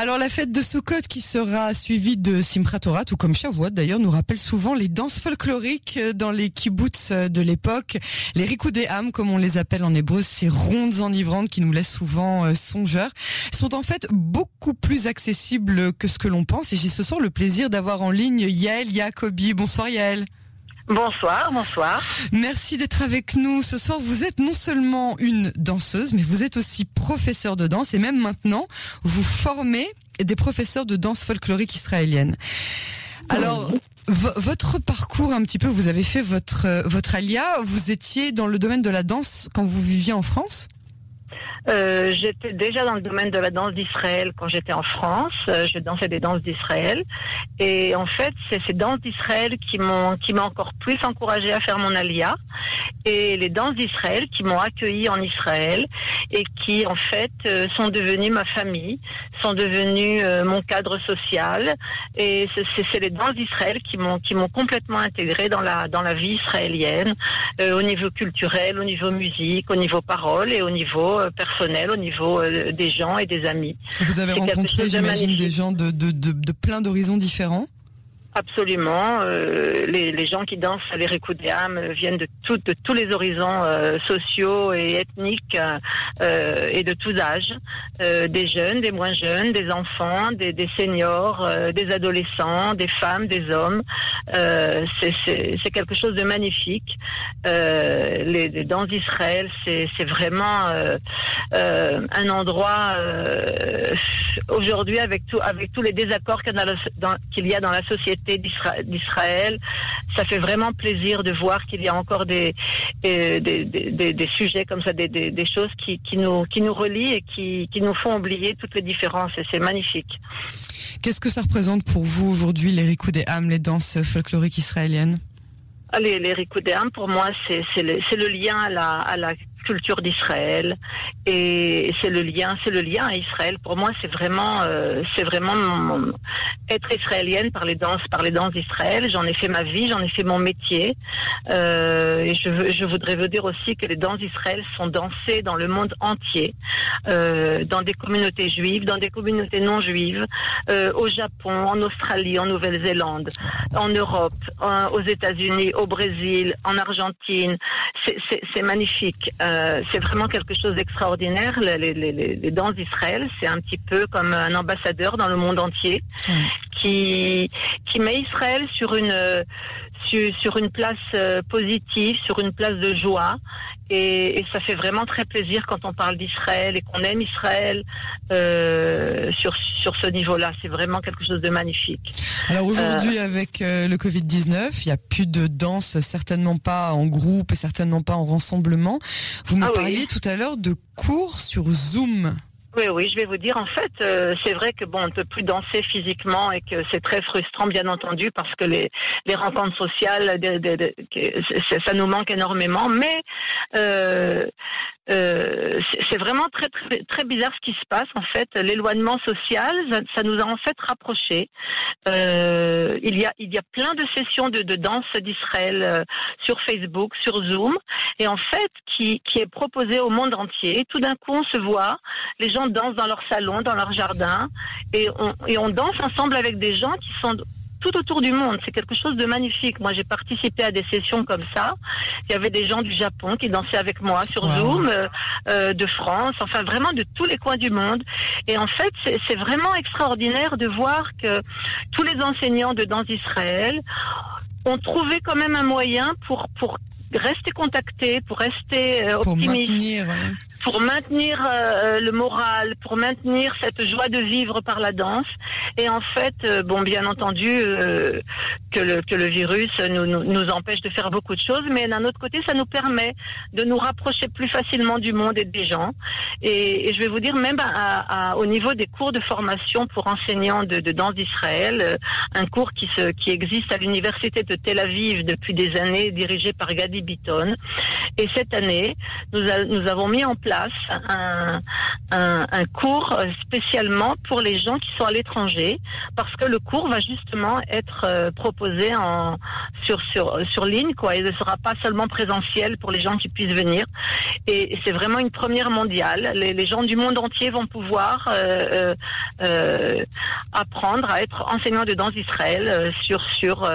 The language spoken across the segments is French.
Alors la fête de Sukkot qui sera suivie de Simchat tout comme Shavuot d'ailleurs, nous rappelle souvent les danses folkloriques dans les kibbutz de l'époque, les rikudéam comme on les appelle en hébreu, ces rondes enivrantes qui nous laissent souvent euh, songeurs, sont en fait beaucoup plus accessibles que ce que l'on pense. Et j'ai ce soir le plaisir d'avoir en ligne Yael Yacobi. Bonsoir Yael. Bonsoir, bonsoir. Merci d'être avec nous. Ce soir, vous êtes non seulement une danseuse, mais vous êtes aussi professeur de danse et même maintenant, vous formez des professeurs de danse folklorique israélienne. Alors, votre parcours un petit peu, vous avez fait votre votre alia, vous étiez dans le domaine de la danse quand vous viviez en France? Euh, j'étais déjà dans le domaine de la danse d'Israël quand j'étais en France. Euh, je dansais des danses d'Israël. Et en fait, c'est ces danses d'Israël qui m'ont qui m'ont encore plus encouragé à faire mon alia. Et les danses d'Israël qui m'ont accueilli en Israël et qui en fait euh, sont devenues ma famille, sont devenues mon cadre social. Et c'est les danses d'Israël qui m'ont qui m'ont complètement intégré dans la dans la vie israélienne, au niveau culturel, au niveau musique, au niveau parole et au niveau personnel personnel, au niveau euh, des gens et des amis. Vous avez rencontré, j'imagine, des gens de, de, de, de plein d'horizons différents Absolument. Euh, les, les, gens qui dansent à l'Erikoudéam viennent de, tout, de tous les horizons euh, sociaux et ethniques euh, et de tous âges. Euh, des jeunes, des moins jeunes, des enfants, des, des seniors, euh, des adolescents, des femmes, des hommes. c'est quelque chose de magnifique. Les, les, danses d'Israël, c'est vraiment un endroit aujourd'hui avec, tout, avec tous les désaccords qu'il y a dans la société d'Israël. Ça fait vraiment plaisir de voir qu'il y a encore des, des, des, sujets comme ça, des, choses qui, qui, nous, qui nous relient et qui, qui nous font oublier toutes les différences. Et c'est magnifique. Qu'est-ce que ça représente pour vous aujourd'hui, les Rikoudéam, les danses folkloriques israéliennes? Les, les pour moi, c'est le, le, lien à la, à la culture d'Israël et c'est le lien, c'est le lien à Israël. Pour moi, c'est vraiment, euh, c'est vraiment être israélienne par les danses, par les danses d'Israël. J'en ai fait ma vie, j'en ai fait mon métier. Euh, et je, je voudrais vous dire aussi que les danses d'Israël sont dansées dans le monde entier, euh, dans des communautés juives, dans des communautés non juives, au Japon, en Australie, en Nouvelle-Zélande, en Europe, aux États-Unis, au Brésil, en Argentine. C'est magnifique. Euh, euh, c'est vraiment quelque chose d'extraordinaire. Les, les, danses d'Israël, c'est un petit peu comme un ambassadeur dans le monde entier qui, met Israël sur une, une place euh, positive, sur une place de joie. Et, ça fait vraiment très plaisir quand on parle d'Israël et qu'on aime Israël euh, sur, sur ce niveau-là. C'est vraiment quelque chose de magnifique. Alors aujourd'hui, euh, avec le Covid-19, il n'y a plus de danse, certainement pas en groupe et certainement pas en rassemblement. Vous me ah parliez tout à l'heure de cours sur Zoom. Oui, oui, je vais vous dire, en fait, euh, c'est vrai que bon, on ne peut plus danser physiquement et que c'est très frustrant, bien entendu, parce que les, les rencontres sociales, ça nous manque énormément. Mais euh, euh, c'est vraiment très, très, très bizarre ce qui se passe. En fait, l'éloignement social, ça, nous a en fait rapprochés. Euh, il y a il y a plein de sessions de, de danse d'Israël euh, sur Facebook, sur Zoom, et en fait qui qui est proposé au monde entier. tout d'un coup, on se voit, les gens dansent dans leur salon, dans leur jardin, et on et on danse ensemble avec des gens qui sont tout autour du monde. C'est quelque chose de magnifique. Moi, j'ai participé à des sessions comme ça. Il y avait des gens du Japon qui dansaient avec moi sur Zoom, euh, euh, de France, enfin vraiment de tous les coins du monde. Et en fait, c'est vraiment extraordinaire de voir que tous les enseignants de danse d'Israël ont trouvé quand même un moyen pour pour rester contactés, pour rester euh, optimistes pour maintenir euh, le moral, pour maintenir cette joie de vivre par la danse. Et en fait, euh, bon, bien entendu, euh, que, le, que le virus nous, nous, empêche de faire beaucoup de choses, mais d'un autre côté, ça nous permet de nous rapprocher plus facilement du monde et des gens. Et, je vais vous dire, même au niveau des cours de formation pour enseignants de, danse d'Israël, un cours qui, se, qui existe à l'université de Tel Aviv depuis des années, dirigé par Gadi Bitton. Et cette année, nous, avons mis en un, cours spécialement pour les gens qui sont à l'étranger, parce que le cours va justement être euh, proposé sur sur sur ligne, quoi. Il ne sera pas seulement présentiel pour les gens qui puissent venir. Et, c'est vraiment une première mondiale. Les, gens du monde entier vont pouvoir euh, euh, apprendre à être enseignants de danse d'Israël sur sur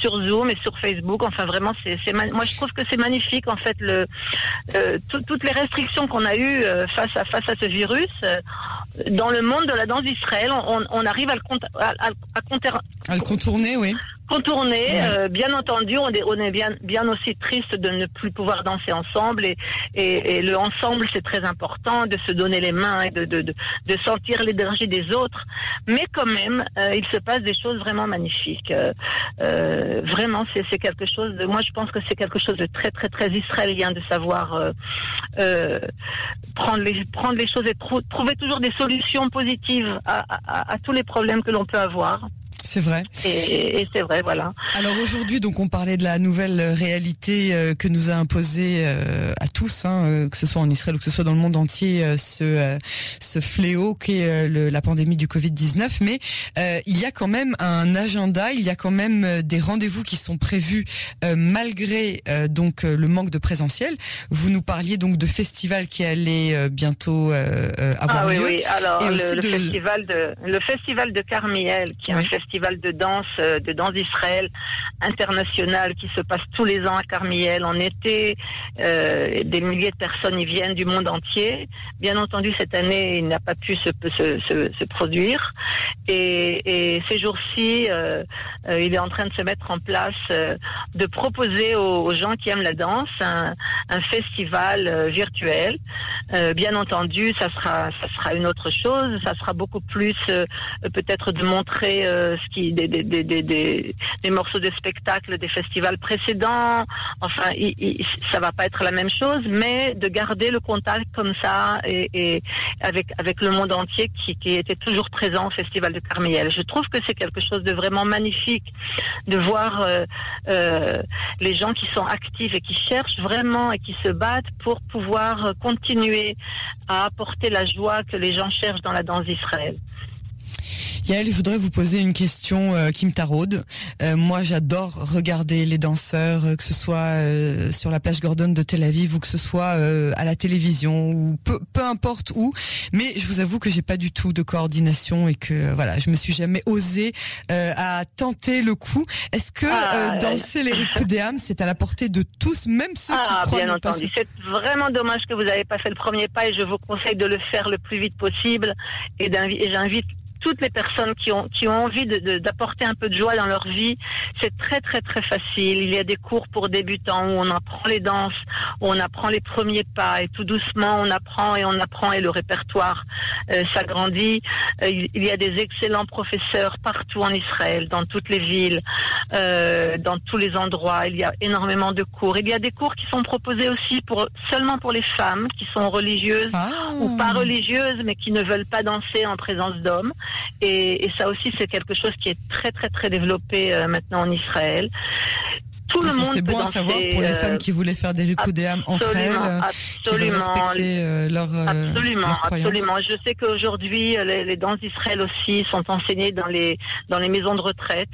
sur Zoom et sur Facebook. Enfin, vraiment, c'est moi je trouve que c'est magnifique en fait toutes les restrictions qu'on a eues face à face à ce virus dans le monde de la danse d'Israël, on, arrive à le, à le contourner, oui contourner. Euh, bien entendu, on est, on est bien, bien aussi triste de ne plus pouvoir danser ensemble et, et, le ensemble, c'est très important de se donner les mains et de, de, de, de sentir l'énergie des autres. Mais quand même, euh, il se passe des choses vraiment magnifiques. Euh, vraiment, c'est quelque chose de, moi je pense que c'est quelque chose de très, très, très israélien de savoir prendre, les, prendre les choses et trouver toujours des solutions positives à, à, à tous les problèmes que l'on peut avoir. C'est vrai. Et, c'est vrai, voilà. Alors aujourd'hui, donc on parlait de la nouvelle réalité euh, que nous a imposée euh, à tous, hein, euh, que ce soit en Israël ou que ce soit dans le monde entier, ce ce fléau qu'est la pandémie du Covid 19. Mais il y a quand même un agenda, il y a quand même des rendez-vous qui sont prévus malgré donc le manque de présentiel. Vous nous parliez donc de festivals qui allaient bientôt avoir ah, lieu. Oui, oui. Alors le, festival de le festival de Carmiel, qui est un festival festival de danse euh, de danse d'Israël international qui se passe tous les ans à Carmiel en été. Euh, des milliers de personnes y viennent du monde entier. Bien entendu, cette année, il n'a pas pu se, se, produire. Et, ces jours-ci, euh, il est en train de se mettre en place, de proposer aux, gens qui aiment la danse un festival virtuel. Bien entendu, ça sera, ça sera une autre chose. Ça sera beaucoup plus peut-être de montrer ce qui, des, des, des, des, des morceaux de spectacle des festivals précédents. Enfin, il, ça va pas être la même chose, mais de garder le contact comme ça et, et avec avec le monde entier qui, qui, était toujours présent au festival de Carmiel. Je trouve que c'est quelque chose de vraiment magnifique de voir euh, euh, les gens qui sont actifs et qui cherchent vraiment et qui se battent pour pouvoir continuer à apporter la joie que les gens cherchent dans la danse d'Israël. Yael, je voudrais vous poser une question euh, qui me taraude. Euh, moi, j'adore regarder les danseurs, euh, que ce soit sur la plage Gordon de Tel Aviv ou que ce soit à la télévision ou peu, peu importe où. Mais je vous avoue que j'ai pas du tout de coordination et que voilà, je me suis jamais osée à tenter le coup. Est-ce que ah, danser les Ricudéam, c'est à la portée de tous, même ceux ah, qui croient bien entendu. C'est vraiment dommage que vous n'avez pas fait le premier pas et je vous conseille de le faire le plus vite possible. Et j'invite toutes les personnes qui ont, qui ont envie d'apporter un peu de joie dans leur vie, c'est très très très facile. Il y a des cours pour débutants où on apprend les danses, on apprend les premiers pas et tout doucement on apprend et on apprend et le répertoire euh, s'agrandit. Euh, il y a des excellents professeurs partout en Israël, dans toutes les villes, euh, dans tous les endroits. Il y a énormément de cours. Il y a des cours qui sont proposés aussi pour seulement pour les femmes qui sont religieuses ah. ou pas religieuses mais qui ne veulent pas danser en présence d'hommes. Et, et ça aussi, c'est quelque chose qui est très, très, très développé maintenant en Israël tout le monde. C'est bon à savoir pour les femmes euh, qui voulaient faire des ricudéam entre elles, absolument, qui respecter euh, leur, euh, absolument, absolument. Je sais qu'aujourd'hui les, les, danses d'Israël aussi sont enseignées dans les dans les maisons de retraite.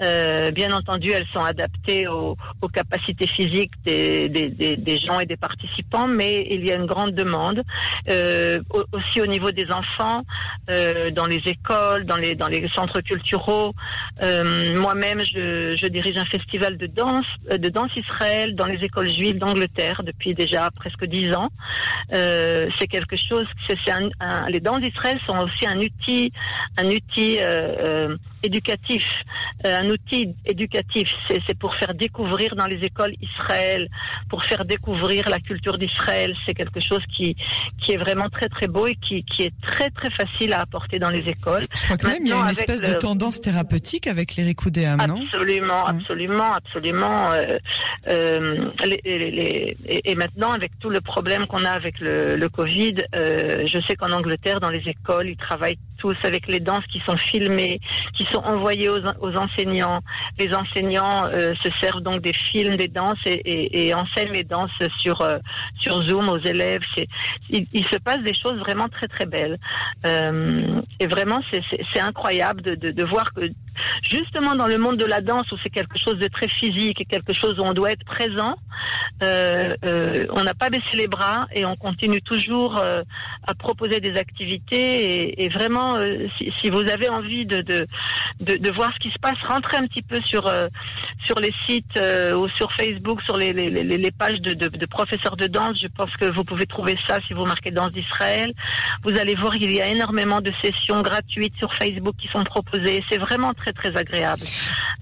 Euh, bien entendu, elles sont adaptées aux, aux capacités physiques des, des, des, des, gens et des participants, mais il y a une grande demande euh, aussi au niveau des enfants, euh, dans les écoles, dans les dans les centres culturels. Moi-même, je, je dirige un festival de danse euh, de danse Israël dans les écoles juives d'Angleterre depuis déjà presque dix ans. Euh, c'est quelque chose. C'est, les danses d'Israël sont aussi un outil, un outil euh, éducatif, euh, un outil éducatif. C'est pour faire découvrir dans les écoles Israël, pour faire découvrir la culture d'Israël. C'est quelque chose qui, qui est vraiment très très beau et qui, qui est très très facile à apporter dans les écoles. Je crois que même il y a une espèce de tendance thérapeutique avec les Rikoudéam, non? Absolument, absolument, absolument. Euh, euh, et, maintenant, avec tout le problème qu'on a avec le, le Covid, je sais qu'en Angleterre, dans les écoles, ils travaillent avec les danses qui sont filmées, qui sont envoyés aux, enseignants. Les enseignants euh, se servent donc des films, des danses et, enseignent les danses sur sur Zoom aux élèves. il, se passe des choses vraiment très très belles. et vraiment, c'est incroyable de voir que justement dans le monde de la danse où c'est quelque chose de très physique et quelque chose où on doit être présent, euh, euh, on n'a pas baissé les bras et on continue toujours euh, à proposer des activités et, vraiment si, vous avez envie de, de, voir ce qui se passe, rentrez un petit peu sur sur les sites ou sur Facebook, sur les, les, pages de, professeurs de danse. Je pense que vous pouvez trouver ça si vous marquez danse d'Israël. Vous allez voir qu'il y a énormément de sessions gratuites sur Facebook qui sont proposées. C'est vraiment très agréable.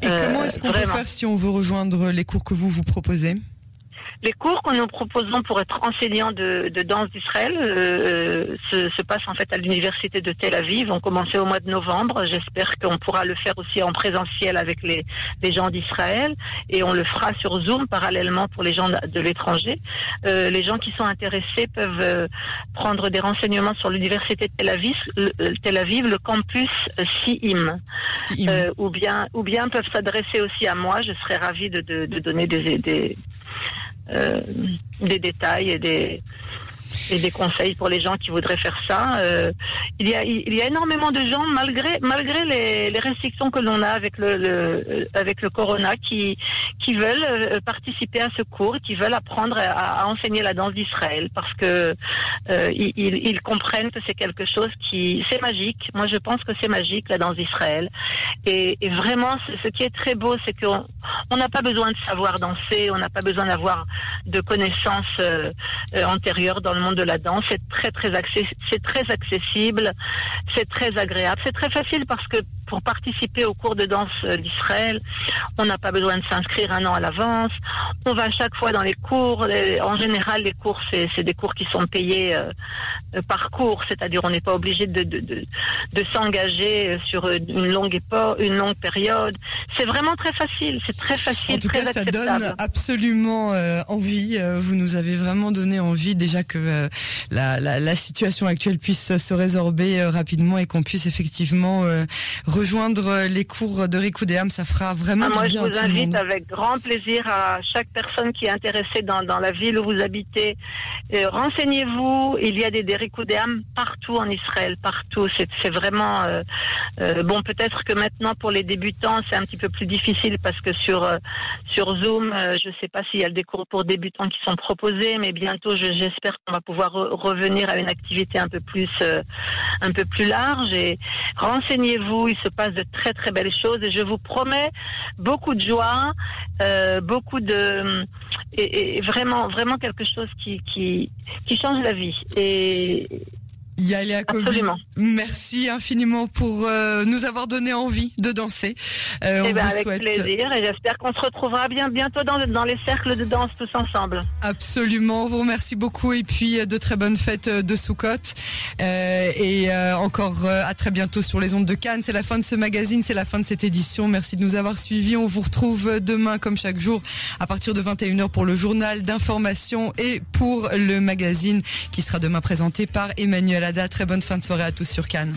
Et comment est-ce qu'on peut faire si on veut rejoindre les cours que vous vous proposez? Les cours que nous proposons pour être enseignants de, danse d'Israël euh, se, passent en fait à l'université de Tel Aviv. On commençait au mois de novembre. J'espère qu'on pourra le faire aussi en présentiel avec les, gens d'Israël et on le fera sur Zoom parallèlement pour les gens de, l'étranger. Euh, les gens qui sont intéressés peuvent euh, prendre des renseignements sur l'université de Tel Aviv, le, Tel Aviv, le campus SIIM, ou bien ou bien peuvent s'adresser aussi à moi. Je serais ravie de, donner des, des euh, des détails et des, et des conseils pour les gens qui voudraient faire ça. Euh, il, y a, il y a énormément de gens, malgré, malgré les, les restrictions que l'on a avec le, le, avec le corona, qui, qui veulent euh, participer à ce cours, qui veulent apprendre à, à enseigner la danse d'Israël, parce que euh, ils, ils, comprennent que c'est quelque chose qui, c'est magique. Moi, je pense que c'est magique la danse d'Israël. Et, et, vraiment, ce qui est très beau, c'est qu'on on n'a pas besoin de savoir danser, on n'a pas besoin d'avoir de connaissances euh, antérieures dans le monde de la danse. C'est très très c'est très accessible, c'est très agréable, c'est très facile parce que pour participer au cours de danse euh, d'Israël, on n'a pas besoin de s'inscrire un an à l'avance. On va à chaque fois dans les cours. En général, les cours, c'est des cours qui sont payés euh, euh, par cours, c'est-à-dire on n'est pas obligé de, de, de, de s'engager sur une longue époque, une longue période. C'est vraiment très facile, c'est très facile, en tout très cas, ça donne absolument envie. vous nous avez vraiment donné envie déjà que la, la, la, situation actuelle puisse se résorber rapidement et qu'on puisse effectivement rejoindre les cours de Ricudéam, ça fera vraiment ah, moi, je vous invite avec grand plaisir à chaque personne qui est intéressée dans, dans la ville où vous habitez. Euh, renseignez-vous, il y a des, des partout en Israël, partout. C'est vraiment euh, euh, bon. Peut-être que maintenant pour les débutants, c'est un petit peu plus difficile parce que sur sur Zoom, je ne sais pas s'il y a des cours pour débutants qui sont proposés, mais bientôt, j'espère qu'on va pouvoir revenir à une activité un peu plus un peu plus large. Et renseignez-vous. Il se passe de très très belles choses et je vous promets beaucoup de joie, euh, beaucoup de et, vraiment vraiment quelque chose qui qui qui change la vie. Et Yalia Absolument. merci infiniment pour euh, nous avoir donné envie de danser. Euh, eh ben, avec plaisir et j'espère qu'on se retrouvera bien bientôt dans, dans, les cercles de danse tous ensemble. Absolument, on vous remercie beaucoup et puis euh, de très bonnes fêtes de Soukot euh, et encore à très bientôt sur les ondes de Cannes. C'est la fin de ce magazine, c'est la fin de cette édition. Merci de nous avoir suivis. On vous retrouve demain comme chaque jour à partir de 21h pour le journal d'information et pour le magazine qui sera demain présenté par Emmanuel Très bonne fin de soirée à tous sur Cannes.